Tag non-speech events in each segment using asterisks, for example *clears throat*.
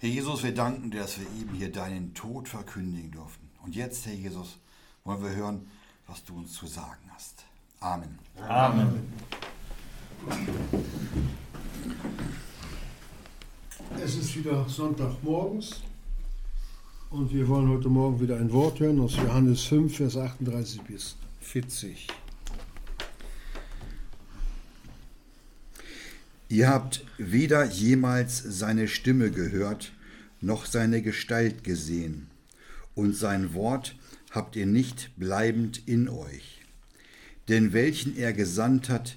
Herr Jesus, wir danken dir, dass wir eben hier deinen Tod verkündigen durften. Und jetzt, Herr Jesus, wollen wir hören, was du uns zu sagen hast. Amen. Amen. Es ist wieder Sonntagmorgens und wir wollen heute Morgen wieder ein Wort hören aus Johannes 5, Vers 38 bis 40. Ihr habt weder jemals seine Stimme gehört, noch seine Gestalt gesehen, und sein Wort habt ihr nicht bleibend in euch. Denn welchen er gesandt hat,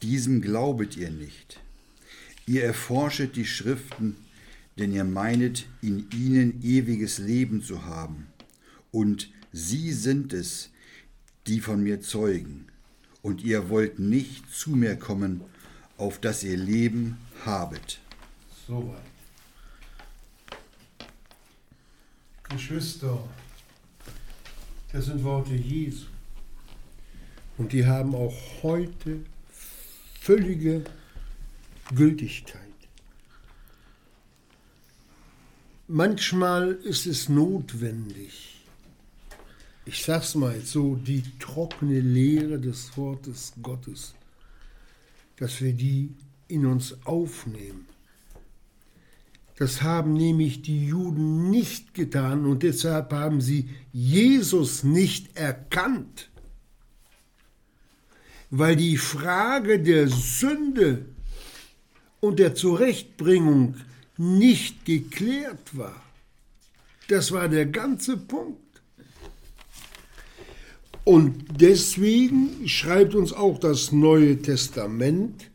diesem glaubet ihr nicht. Ihr erforschet die Schriften, denn ihr meinet, in ihnen ewiges Leben zu haben. Und sie sind es, die von mir zeugen. Und ihr wollt nicht zu mir kommen, auf dass ihr Leben habet. Soweit. Geschwister, das sind Worte Jesu. Und die haben auch heute völlige Gültigkeit. Manchmal ist es notwendig, ich sag's mal so, die trockene Lehre des Wortes Gottes, dass wir die in uns aufnehmen. Das haben nämlich die Juden nicht getan und deshalb haben sie Jesus nicht erkannt, weil die Frage der Sünde und der Zurechtbringung nicht geklärt war. Das war der ganze Punkt. Und deswegen schreibt uns auch das Neue Testament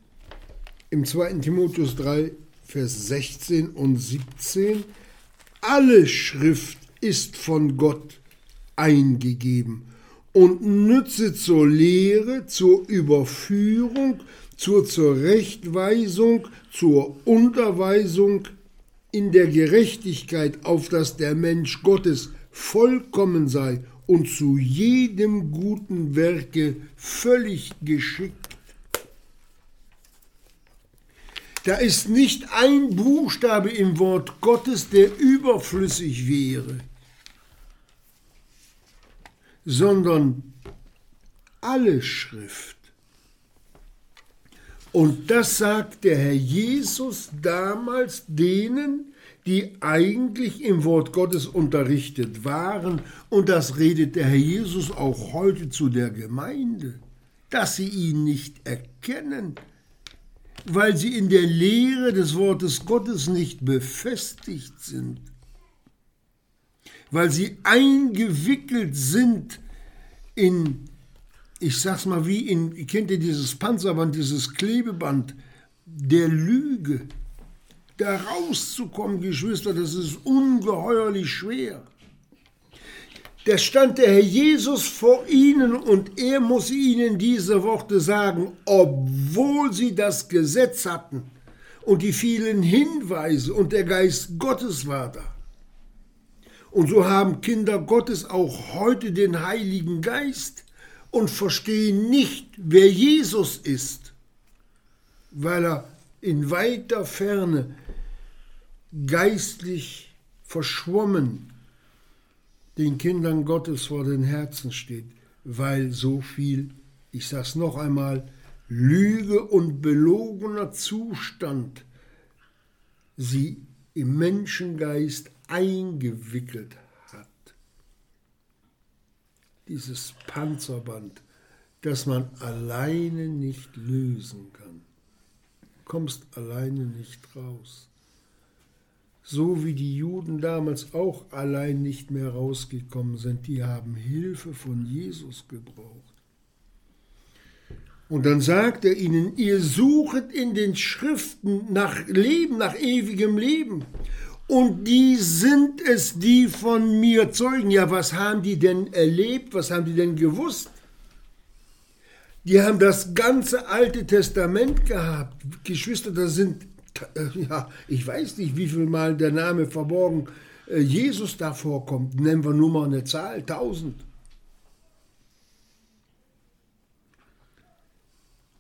im 2. Timotheus 3, Vers 16 und 17, alle Schrift ist von Gott eingegeben und nütze zur Lehre, zur Überführung, zur Zurechtweisung, zur Unterweisung in der Gerechtigkeit, auf dass der Mensch Gottes vollkommen sei und zu jedem guten Werke völlig geschickt Da ist nicht ein Buchstabe im Wort Gottes, der überflüssig wäre, sondern alle Schrift. Und das sagt der Herr Jesus damals denen, die eigentlich im Wort Gottes unterrichtet waren. Und das redet der Herr Jesus auch heute zu der Gemeinde, dass sie ihn nicht erkennen, weil sie in der Lehre des Wortes Gottes nicht befestigt sind, weil sie eingewickelt sind in, ich sag's mal wie in, kennt ihr dieses Panzerband, dieses Klebeband der Lüge. Da rauszukommen, Geschwister, das ist ungeheuerlich schwer. Da stand der Herr Jesus vor ihnen und er muss ihnen diese Worte sagen, obwohl sie das Gesetz hatten und die vielen Hinweise und der Geist Gottes war da. Und so haben Kinder Gottes auch heute den Heiligen Geist und verstehen nicht, wer Jesus ist, weil er in weiter Ferne geistlich verschwommen den Kindern Gottes vor den Herzen steht, weil so viel, ich sage es noch einmal, Lüge und belogener Zustand sie im Menschengeist eingewickelt hat. Dieses Panzerband, das man alleine nicht lösen kann. Kommst alleine nicht raus so wie die Juden damals auch allein nicht mehr rausgekommen sind, die haben Hilfe von Jesus gebraucht. Und dann sagt er ihnen, ihr suchet in den Schriften nach Leben, nach ewigem Leben. Und die sind es, die von mir zeugen. Ja, was haben die denn erlebt? Was haben die denn gewusst? Die haben das ganze Alte Testament gehabt. Geschwister, da sind äh, ja, ich weiß nicht, wie viel Mal der Name verborgen äh, Jesus da vorkommt. Nennen wir nur mal eine Zahl, 1000.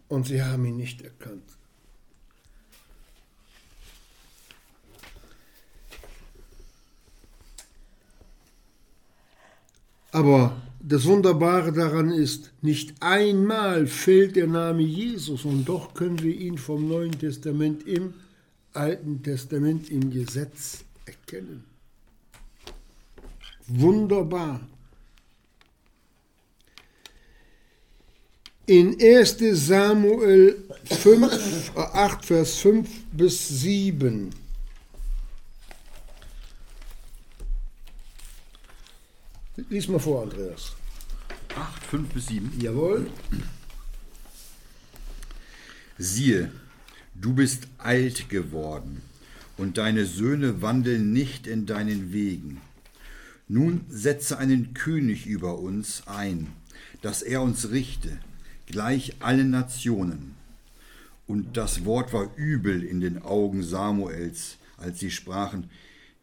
Und sie haben ihn nicht erkannt. Aber das Wunderbare daran ist, nicht einmal fehlt der Name Jesus und doch können wir ihn vom Neuen Testament im Alten Testament im Gesetz erkennen. Wunderbar. In 1 Samuel 5, 8, Vers 5 bis 7. Lies mal vor, Andreas. 8, 5 bis 7. Jawohl. Siehe, du bist alt geworden, und deine Söhne wandeln nicht in deinen Wegen. Nun setze einen König über uns ein, dass er uns richte, gleich allen Nationen. Und das Wort war übel in den Augen Samuels, als sie sprachen,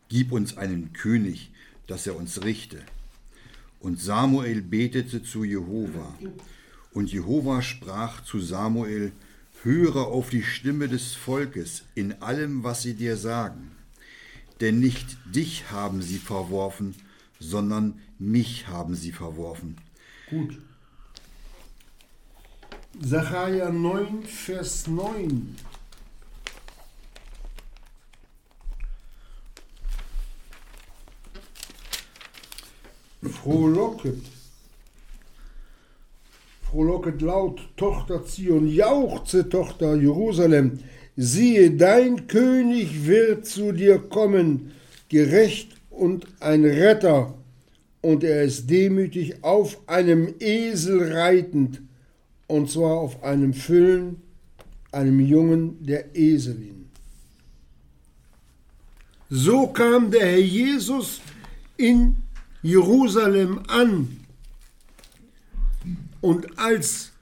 Gib uns einen König, dass er uns richte. Und Samuel betete zu Jehova. Und Jehova sprach zu Samuel, Höre auf die Stimme des Volkes in allem, was sie dir sagen. Denn nicht dich haben sie verworfen, sondern mich haben sie verworfen. Gut. Sacharja 9, Vers 9. Frohlocket. Frohlocket laut, Tochter Zion, jauchze, Tochter Jerusalem. Siehe, dein König wird zu dir kommen, gerecht und ein Retter, und er ist demütig auf einem Esel reitend, und zwar auf einem Füllen, einem Jungen der Eselin. So kam der Herr Jesus in Jerusalem an. Und als,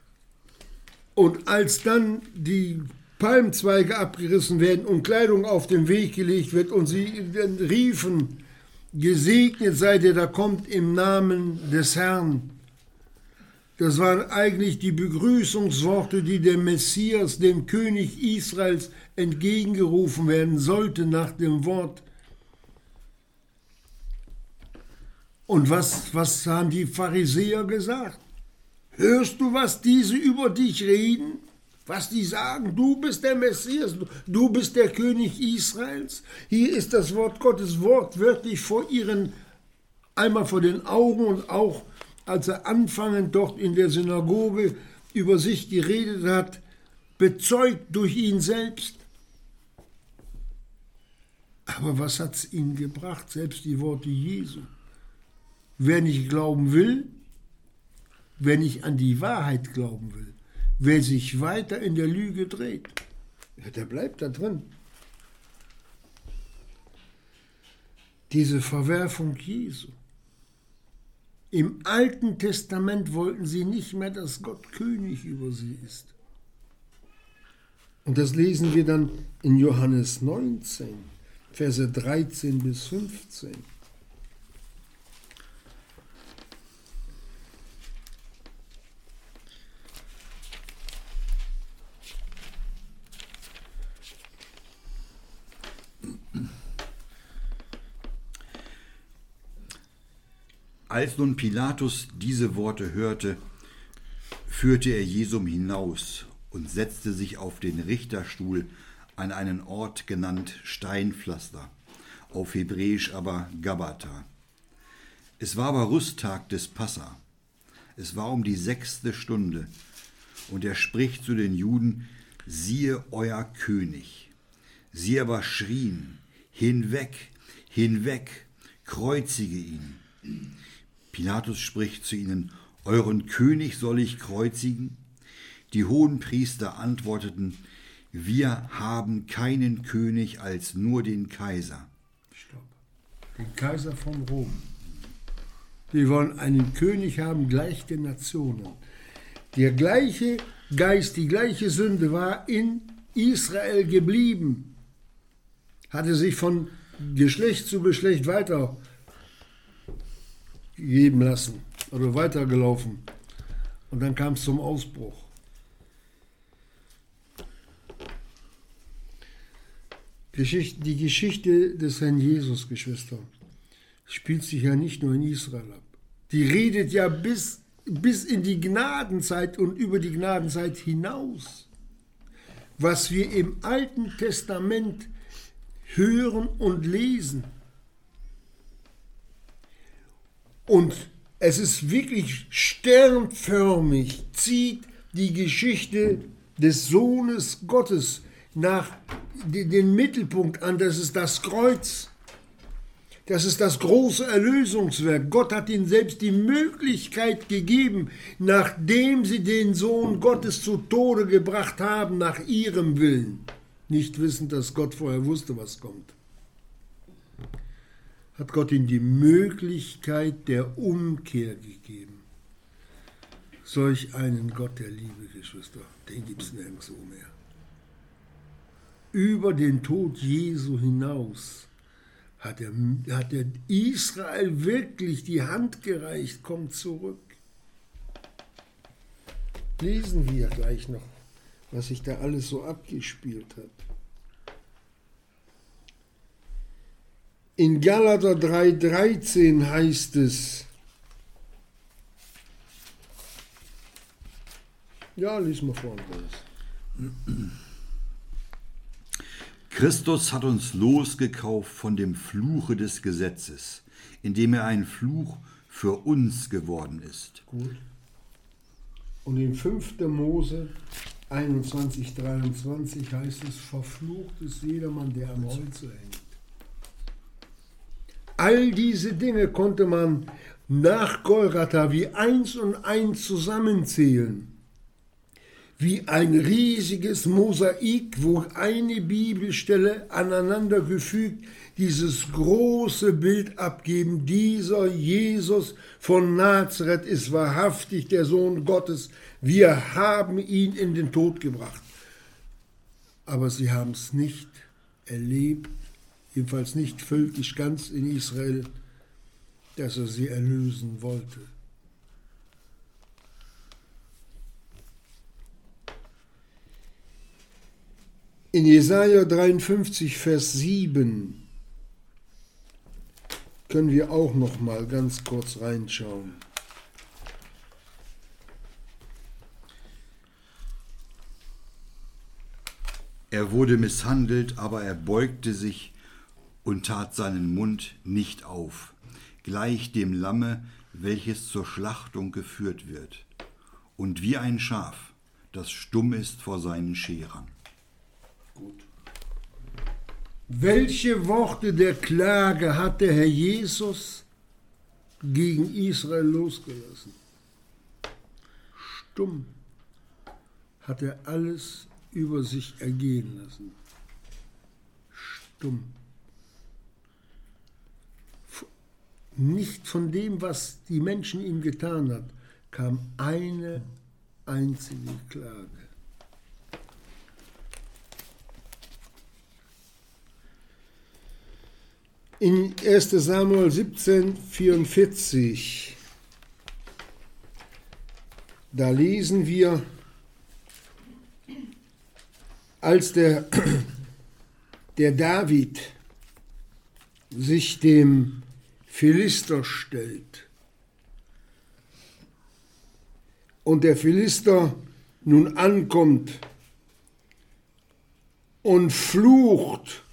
und als dann die Palmzweige abgerissen werden und Kleidung auf den Weg gelegt wird und sie riefen, gesegnet seid ihr, da kommt im Namen des Herrn. Das waren eigentlich die Begrüßungsworte, die dem Messias, dem König Israels, entgegengerufen werden sollte nach dem Wort Und was, was haben die Pharisäer gesagt? Hörst du, was diese über dich reden? Was die sagen, du bist der Messias, du bist der König Israels. Hier ist das Wort Gottes wortwörtlich vor ihren, einmal vor den Augen und auch als er anfangend dort in der Synagoge über sich geredet hat, bezeugt durch ihn selbst. Aber was hat es ihnen gebracht, selbst die Worte Jesu? Wer nicht glauben will, wer nicht an die Wahrheit glauben will, wer sich weiter in der Lüge dreht, der bleibt da drin. Diese Verwerfung Jesu. Im Alten Testament wollten sie nicht mehr, dass Gott König über sie ist. Und das lesen wir dann in Johannes 19, Verse 13 bis 15. Als nun Pilatus diese Worte hörte, führte er Jesum hinaus und setzte sich auf den Richterstuhl an einen Ort genannt Steinpflaster, auf Hebräisch aber Gabata. Es war aber Rüsttag des Passa. Es war um die sechste Stunde, und er spricht zu den Juden, siehe euer König. Sie aber schrien, hinweg, hinweg, kreuzige ihn. Pilatus spricht zu ihnen, Euren König soll ich kreuzigen? Die hohen Priester antworteten, Wir haben keinen König als nur den Kaiser. Stopp. Den Kaiser von Rom. Wir wollen einen König haben, gleich den Nationen. Der gleiche Geist, die gleiche Sünde war in Israel geblieben, hatte sich von Geschlecht zu Geschlecht weiter geben lassen oder weitergelaufen. Und dann kam es zum Ausbruch. die Geschichte des Herrn Jesus, Geschwister, spielt sich ja nicht nur in Israel ab. Die redet ja bis, bis in die Gnadenzeit und über die Gnadenzeit hinaus. Was wir im Alten Testament hören und lesen. Und es ist wirklich sternförmig, zieht die Geschichte des Sohnes Gottes nach den Mittelpunkt an, das ist das Kreuz. Das ist das große Erlösungswerk. Gott hat ihnen selbst die Möglichkeit gegeben, nachdem sie den Sohn Gottes zu Tode gebracht haben, nach ihrem Willen, nicht wissend, dass Gott vorher wusste, was kommt, hat Gott ihnen die Möglichkeit der Umkehr gegeben. Solch einen Gott der Liebe, Geschwister, den gibt es nirgendwo mehr. Über den Tod Jesu hinaus hat er, hat er Israel wirklich die Hand gereicht, kommt zurück. Lesen wir gleich noch, was sich da alles so abgespielt hat. In Galater 3,13 heißt es, ja, lies mal vor. Christus hat uns losgekauft von dem Fluche des Gesetzes, indem er ein Fluch für uns geworden ist. Gut. Und in 5. Mose 21, 23 heißt es, verflucht ist jedermann, der am Holze hängt. All diese Dinge konnte man nach Golgatha wie eins und eins zusammenzählen wie ein riesiges Mosaik, wo eine Bibelstelle aneinandergefügt dieses große Bild abgeben. Dieser Jesus von Nazareth ist wahrhaftig der Sohn Gottes. Wir haben ihn in den Tod gebracht. Aber sie haben es nicht erlebt, jedenfalls nicht völkisch ganz in Israel, dass er sie erlösen wollte. In Jesaja 53, Vers 7 können wir auch noch mal ganz kurz reinschauen. Er wurde misshandelt, aber er beugte sich und tat seinen Mund nicht auf, gleich dem Lamme, welches zur Schlachtung geführt wird, und wie ein Schaf, das stumm ist vor seinen Scherern. Gut. Welche Worte der Klage hat der Herr Jesus gegen Israel losgelassen? Stumm hat er alles über sich ergehen lassen. Stumm. Nicht von dem, was die Menschen ihm getan hat, kam eine einzige Klage. in 1 Samuel 17, 44, da lesen wir, als der, *clears throat* der David sich dem Philister stellt und der Philister nun ankommt und flucht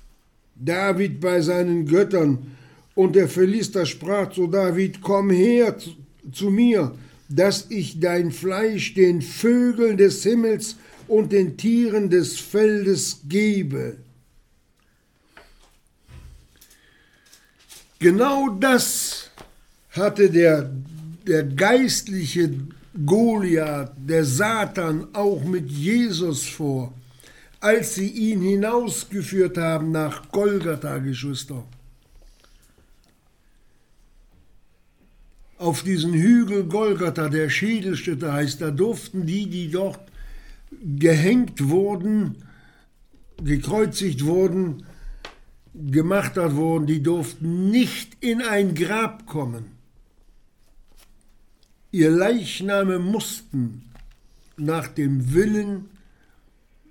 David bei seinen Göttern. Und der Philister sprach zu David, komm her zu, mir, dass ich dein Fleisch den Vögeln des Himmels und den Tieren des Feldes gebe. Genau das hatte der, der geistliche Goliath, der Satan, auch mit Jesus vor als sie ihn hinausgeführt haben nach Golgatha, Geschwister. Auf diesen Hügel Golgatha, der Schädelstätte heißt, da durften die, die dort gehängt wurden, gekreuzigt wurden, gemartert wurden, die durften nicht in ein Grab kommen. Ihr Leichname mussten nach dem Willen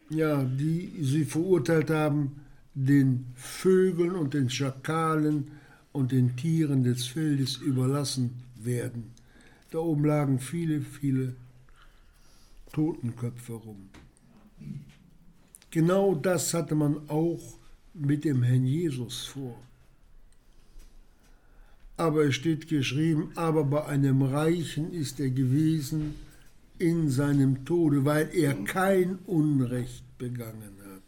ja, die sie verurteilt haben, den Vögeln und den Schakalen und den Tieren des Feldes überlassen werden. Da oben lagen viele, viele Totenköpfe rum. Genau das hatte man auch mit dem Herrn Jesus vor. Aber es steht geschrieben, aber bei einem Reichen ist er gewesen in seinem Tode, weil er kein Unrecht begangen hat.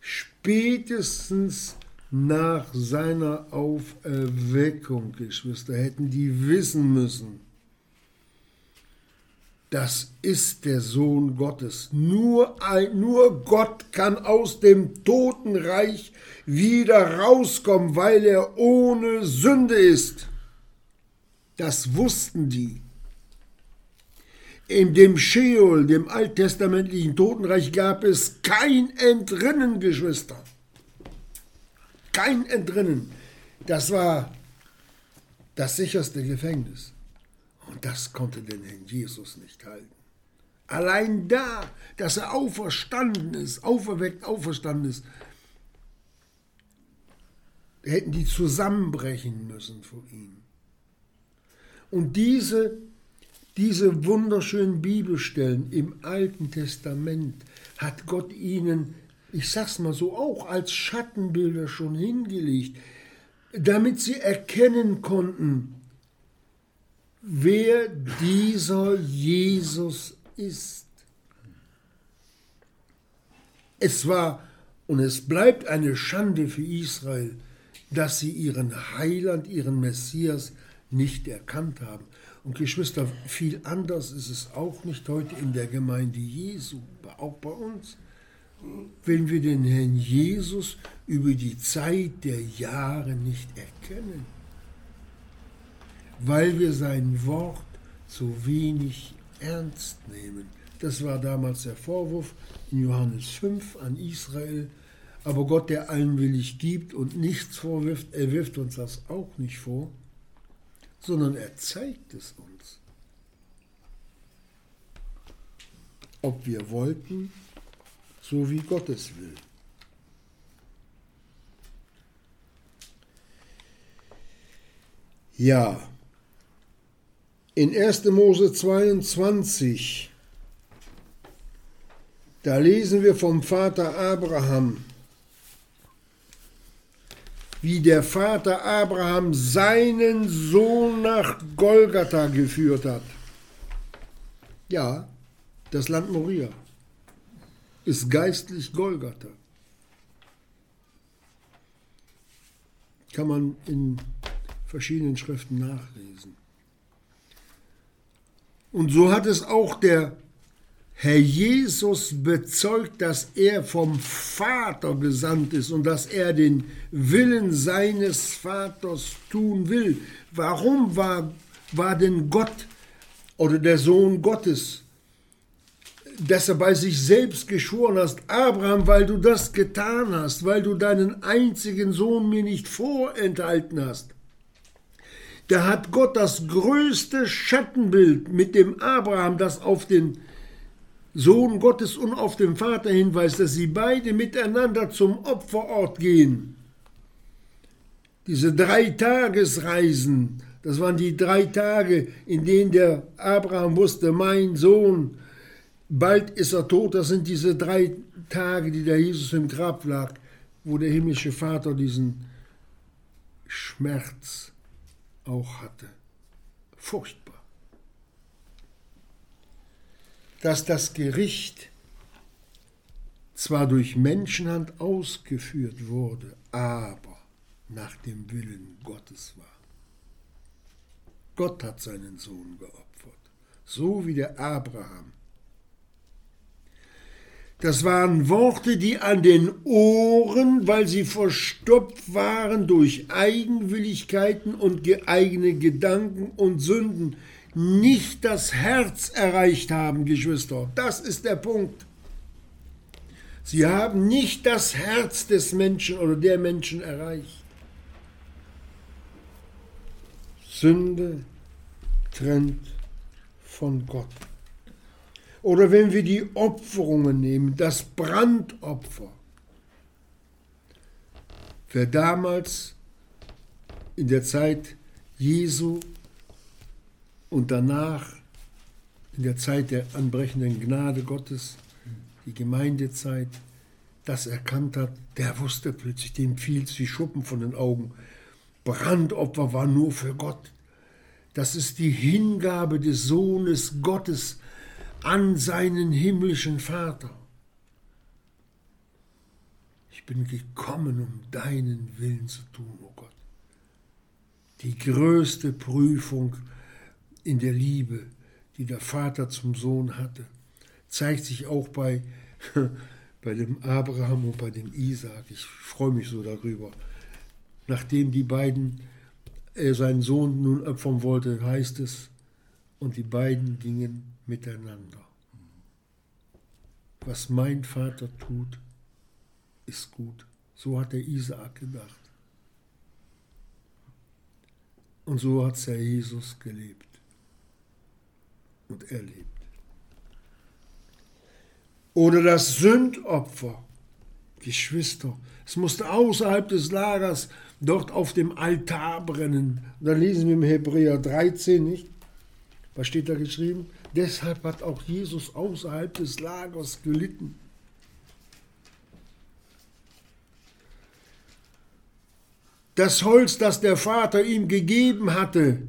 Spätestens nach seiner Auferweckung, Geschwister, hätten die wissen müssen, das ist der Sohn Gottes. Nur, ein, nur Gott kann aus dem Totenreich wieder rauskommen, weil er ohne Sünde ist. Das wussten die. In dem Sheol, dem alttestamentlichen Totenreich, gab es kein Entrinnen, Geschwister. Kein Entrinnen. Das war das sicherste Gefängnis. Und das konnte den Herrn Jesus nicht halten. Allein da, dass er auferstanden ist, auferweckt, auferstanden ist, hätten die zusammenbrechen müssen vor ihm. Und diese, diese wunderschönen Bibelstellen im Alten Testament hat Gott ihnen, ich sag's mal so, auch als Schattenbilder schon hingelegt, damit sie erkennen konnten, wer dieser Jesus ist. Es war und es bleibt eine Schande für Israel, dass sie ihren Heiland, ihren Messias nicht erkannt haben. Und Geschwister, viel anders ist es auch nicht heute in der Gemeinde Jesu, auch bei uns. Wenn wir den Herrn Jesus über die Zeit der Jahre nicht erkennen, weil wir sein Wort zu wenig ernst nehmen. Das war damals der Vorwurf in Johannes 5 an Israel. Aber Gott, der allen willig gibt und nichts vorwirft, er wirft uns das auch nicht vor, sondern er zeigt es uns. Ob wir wollten, so wie Gott es will. Ja, in 1. Mose 22, da lesen wir vom Vater Abraham, wie der Vater Abraham seinen Sohn nach Golgatha geführt hat. Ja, das Land Moria ist geistlich Golgatha. Kann man in verschiedenen Schriften nachlesen. Und so hat es auch der Herr Jesus bezeugt, dass er vom Vater gesandt ist und dass er den Willen seines Vaters tun will. Warum war, war denn Gott oder der Sohn Gottes, dass er bei sich selbst geschworen hast, Abraham, weil du das getan hast, weil du deinen einzigen Sohn mir nicht vorenthalten hast, da hat Gott das größte Schattenbild mit dem Abraham, das auf den Sohn Gottes und auf den Vater hinweist, dass sie beide miteinander zum Opferort gehen. Diese drei Tagesreisen, das waren die drei Tage, in denen der Abraham wusste, mein Sohn, bald ist er tot. Das sind diese drei Tage, die der Jesus im Grab lag, wo der himmlische Vater diesen Schmerz auch hatte. Furchtbar. Dass das Gericht zwar durch Menschenhand ausgeführt wurde, aber nach dem Willen Gottes war. Gott hat seinen Sohn geopfert, so wie der Abraham das waren Worte, die an den Ohren, weil sie verstopft waren durch Eigenwilligkeiten und eigene Gedanken und Sünden, nicht das Herz erreicht haben, Geschwister. Das ist der Punkt. Sie haben nicht das Herz des Menschen oder der Menschen erreicht. Sünde trennt von Gott. Oder wenn wir die Opferungen nehmen, das Brandopfer. Wer damals in der Zeit Jesu und danach in der Zeit der anbrechenden Gnade Gottes, die Gemeindezeit, das erkannt hat, der wusste plötzlich, dem fiel es wie Schuppen von den Augen. Brandopfer war nur für Gott. Das ist die Hingabe des Sohnes Gottes an seinen himmlischen Vater. Ich bin gekommen, um deinen Willen zu tun, o oh Gott. Die größte Prüfung in der Liebe, die der Vater zum Sohn hatte, zeigt sich auch bei, *laughs* bei dem Abraham und bei dem Isaak. Ich freue mich so darüber. Nachdem die beiden er seinen Sohn nun opfern wollte, heißt es, und die beiden gingen miteinander. Was mein Vater tut, ist gut. So hat der Isaak gedacht. Und so hat der Jesus gelebt und erlebt. Oder das Sündopfer, Geschwister. Es musste außerhalb des Lagers dort auf dem Altar brennen. Da lesen wir im Hebräer 13 nicht. Was steht da geschrieben? Deshalb hat auch Jesus außerhalb des Lagers gelitten. Das Holz, das der Vater ihm gegeben hatte,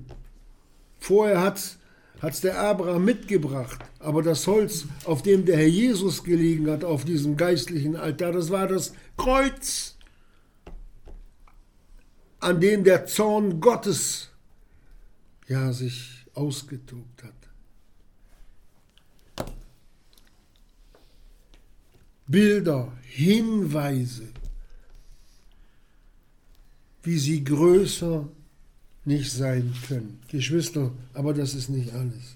vorher hat es der Abraham mitgebracht, aber das Holz, auf dem der Herr Jesus gelegen hat, auf diesem geistlichen Altar, das war das Kreuz an dem der Zorn Gottes ja sich ausgetobt hat. Bilder, Hinweise, wie sie größer nicht sein können. Geschwister, aber das ist nicht alles.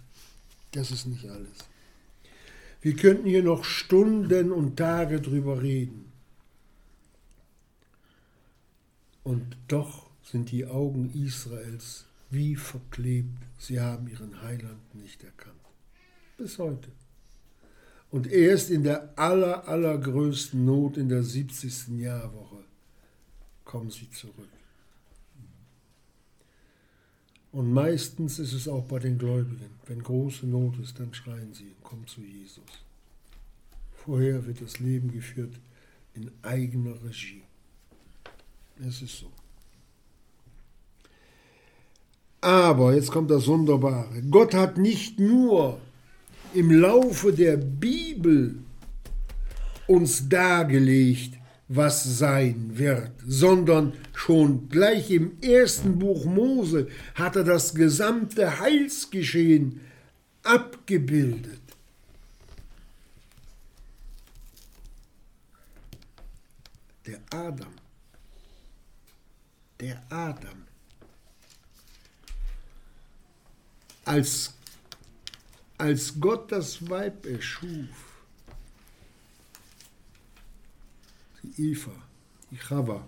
Das ist nicht alles. Wir könnten hier noch Stunden und Tage drüber reden. Und doch sind die Augen Israels wie verklebt. Sie haben ihren Heiland nicht erkannt. Bis heute. Und erst in der aller, allergrößten Not in der 70. Jahrwoche kommen sie zurück. Und meistens ist es auch bei den Gläubigen. Wenn große Not ist, dann schreien sie, komm zu Jesus. Vorher wird das Leben geführt in eigener Regie. Es ist so. Aber, jetzt kommt das Wunderbare, Gott hat nicht nur im Laufe der Bibel uns dargelegt, was sein wird, sondern schon gleich im ersten Buch Mose hat er das gesamte Heilsgeschehen abgebildet. Der Adam der Adam. Als, als Gott das Weib erschuf, die Eva, die Chava,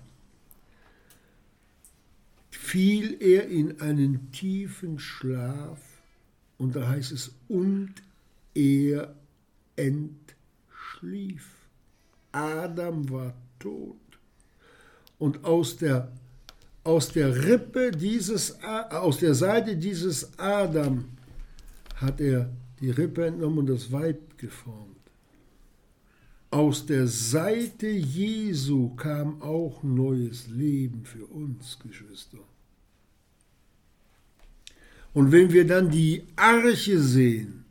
fiel er in einen tiefen Schlaf und da heißt es, und er entschlief. Adam war tot und aus der aus der Rippe dieses, aus der Seite dieses Adam hat er die Rippe entnommen und das Weib geformt. Aus der Seite Jesu kam auch neues Leben für uns, Geschwister. Und wenn wir dann die Arche sehen,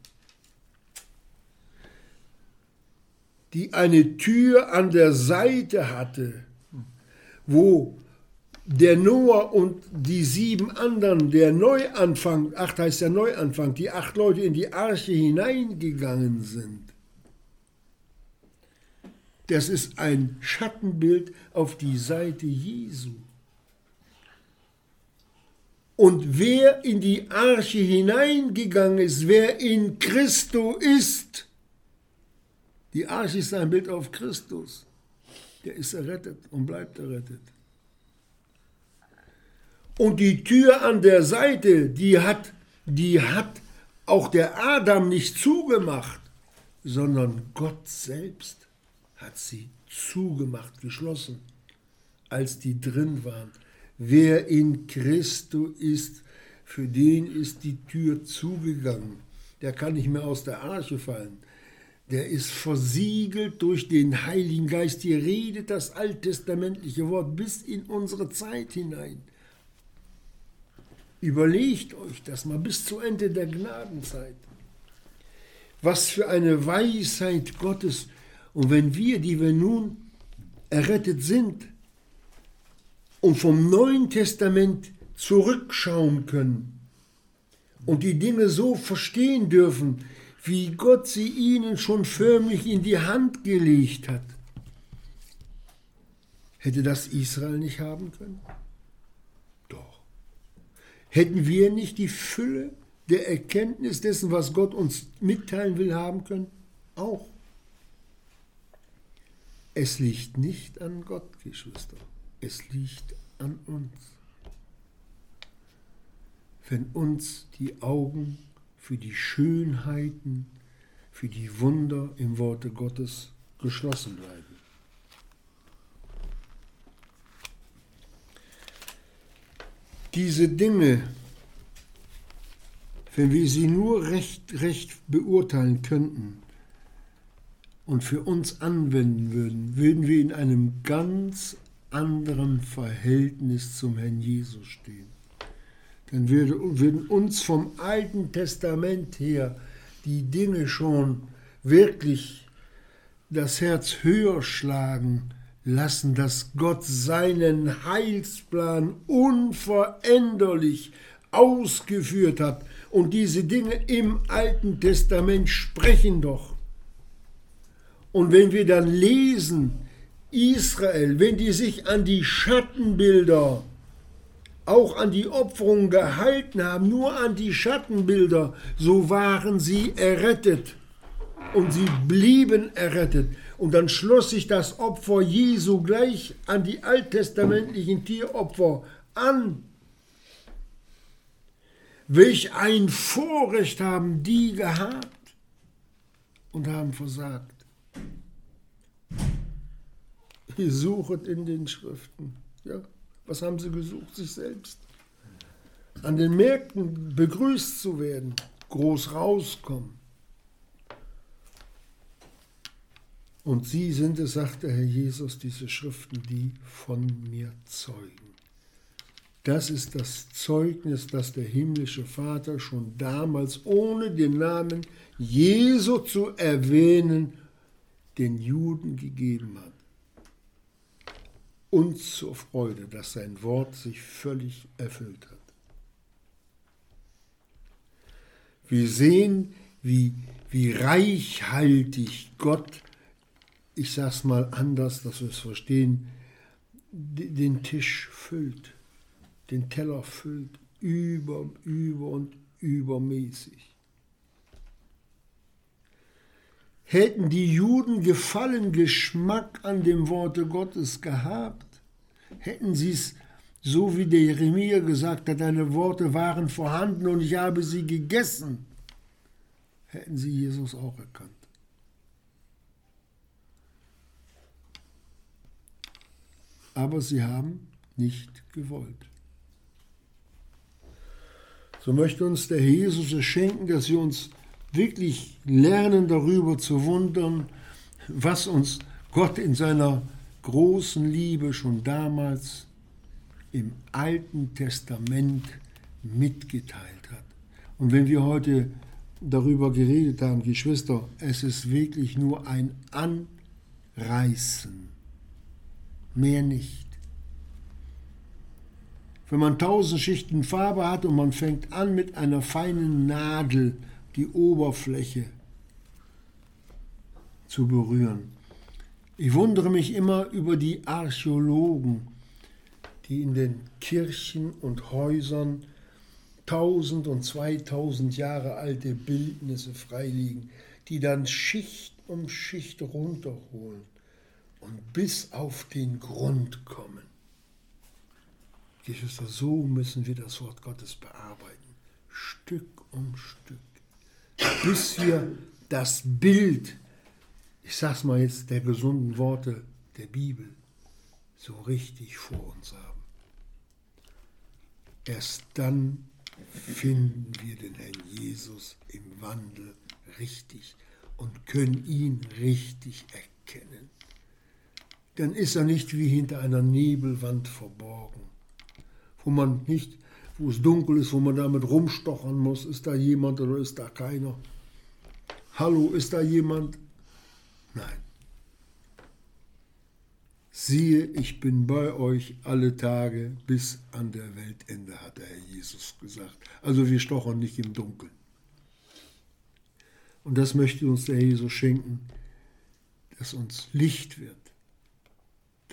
die eine Tür an der Seite hatte, wo der Noah und die sieben anderen, der Neuanfang, acht heißt der Neuanfang, die acht Leute in die Arche hineingegangen sind. Das ist ein Schattenbild auf die Seite Jesu. Und wer in die Arche hineingegangen ist, wer in Christo ist, die Arche ist ein Bild auf Christus, der ist errettet und bleibt errettet. Und die Tür an der Seite, die hat, die hat auch der Adam nicht zugemacht, sondern Gott selbst hat sie zugemacht, geschlossen, als die drin waren. Wer in Christo ist, für den ist die Tür zugegangen. Der kann nicht mehr aus der Arche fallen. Der ist versiegelt durch den Heiligen Geist. Hier redet das alttestamentliche Wort bis in unsere Zeit hinein. Überlegt euch das mal bis zu Ende der Gnadenzeit. Was für eine Weisheit Gottes. Und wenn wir, die wir nun errettet sind und vom Neuen Testament zurückschauen können und die Dinge so verstehen dürfen, wie Gott sie ihnen schon förmlich in die Hand gelegt hat, hätte das Israel nicht haben können? Hätten wir nicht die Fülle der Erkenntnis dessen, was Gott uns mitteilen will, haben können? Auch. Es liegt nicht an Gott, Geschwister. Es liegt an uns. Wenn uns die Augen für die Schönheiten, für die Wunder im Worte Gottes geschlossen bleiben. Diese Dinge, wenn wir sie nur recht, recht beurteilen könnten, und für uns anwenden würden, würden wir in einem ganz anderen Verhältnis zum Herrn Jesus stehen. Dann würde, würden uns vom Alten Testament her die Dinge schon wirklich das Herz höher schlagen lassen, dass Gott seinen Heilsplan unveränderlich ausgeführt hat. Und diese Dinge im Alten Testament sprechen doch. Und wenn wir dann lesen, Israel, wenn die sich an die Schattenbilder, auch an die Opferung gehalten haben, nur an die Schattenbilder, so waren sie errettet. Und sie blieben errettet. Und dann schloss sich das Opfer Jesu gleich an die alttestamentlichen Tieropfer an. Welch ein Vorrecht haben die gehabt und haben versagt. Ihr suchet in den Schriften. Ja, was haben sie gesucht? Sich selbst. An den Märkten begrüßt zu werden, groß rauskommen. Und sie sind es, sagte Herr Jesus, diese Schriften, die von mir zeugen. Das ist das Zeugnis, das der himmlische Vater schon damals, ohne den Namen Jesu zu erwähnen, den Juden gegeben hat uns zur Freude, dass sein Wort sich völlig erfüllt hat. Wir sehen, wie, wie reichhaltig Gott, ich sage es mal anders, dass wir es verstehen, den Tisch füllt, den Teller füllt, über, über und übermäßig. Hätten die Juden Gefallen, Geschmack an dem Worte Gottes gehabt, hätten sie es, so wie der Jeremia gesagt hat, deine Worte waren vorhanden und ich habe sie gegessen, hätten sie Jesus auch erkannt. Aber sie haben nicht gewollt. So möchte uns der Jesus es schenken, dass wir uns wirklich lernen darüber zu wundern, was uns Gott in seiner großen Liebe schon damals im Alten Testament mitgeteilt hat. Und wenn wir heute darüber geredet haben, Geschwister, es ist wirklich nur ein Anreißen, mehr nicht. Wenn man tausend Schichten Farbe hat und man fängt an mit einer feinen Nadel, die Oberfläche zu berühren. Ich wundere mich immer über die Archäologen, die in den Kirchen und Häusern tausend und zweitausend Jahre alte Bildnisse freiliegen, die dann Schicht um Schicht runterholen und bis auf den Grund kommen. Geschwister, so müssen wir das Wort Gottes bearbeiten, Stück um Stück bis wir das Bild, ich sag's mal jetzt, der gesunden Worte der Bibel so richtig vor uns haben. Erst dann finden wir den Herrn Jesus im Wandel richtig und können ihn richtig erkennen. Dann ist er nicht wie hinter einer Nebelwand verborgen, wo man nicht, wo es dunkel ist, wo man damit rumstochern muss, ist da jemand oder ist da keiner. Hallo, ist da jemand? Nein. Siehe, ich bin bei euch alle Tage bis an der Weltende, hat der Herr Jesus gesagt. Also wir stochern nicht im Dunkeln. Und das möchte uns der Herr Jesus schenken, dass uns Licht wird,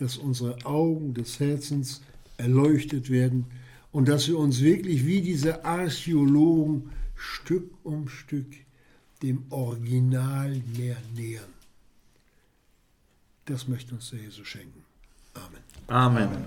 dass unsere Augen des Herzens erleuchtet werden und dass wir uns wirklich wie diese Archäologen Stück um Stück dem Original mehr nähern. Das möchte uns der Jesus schenken. Amen. Amen.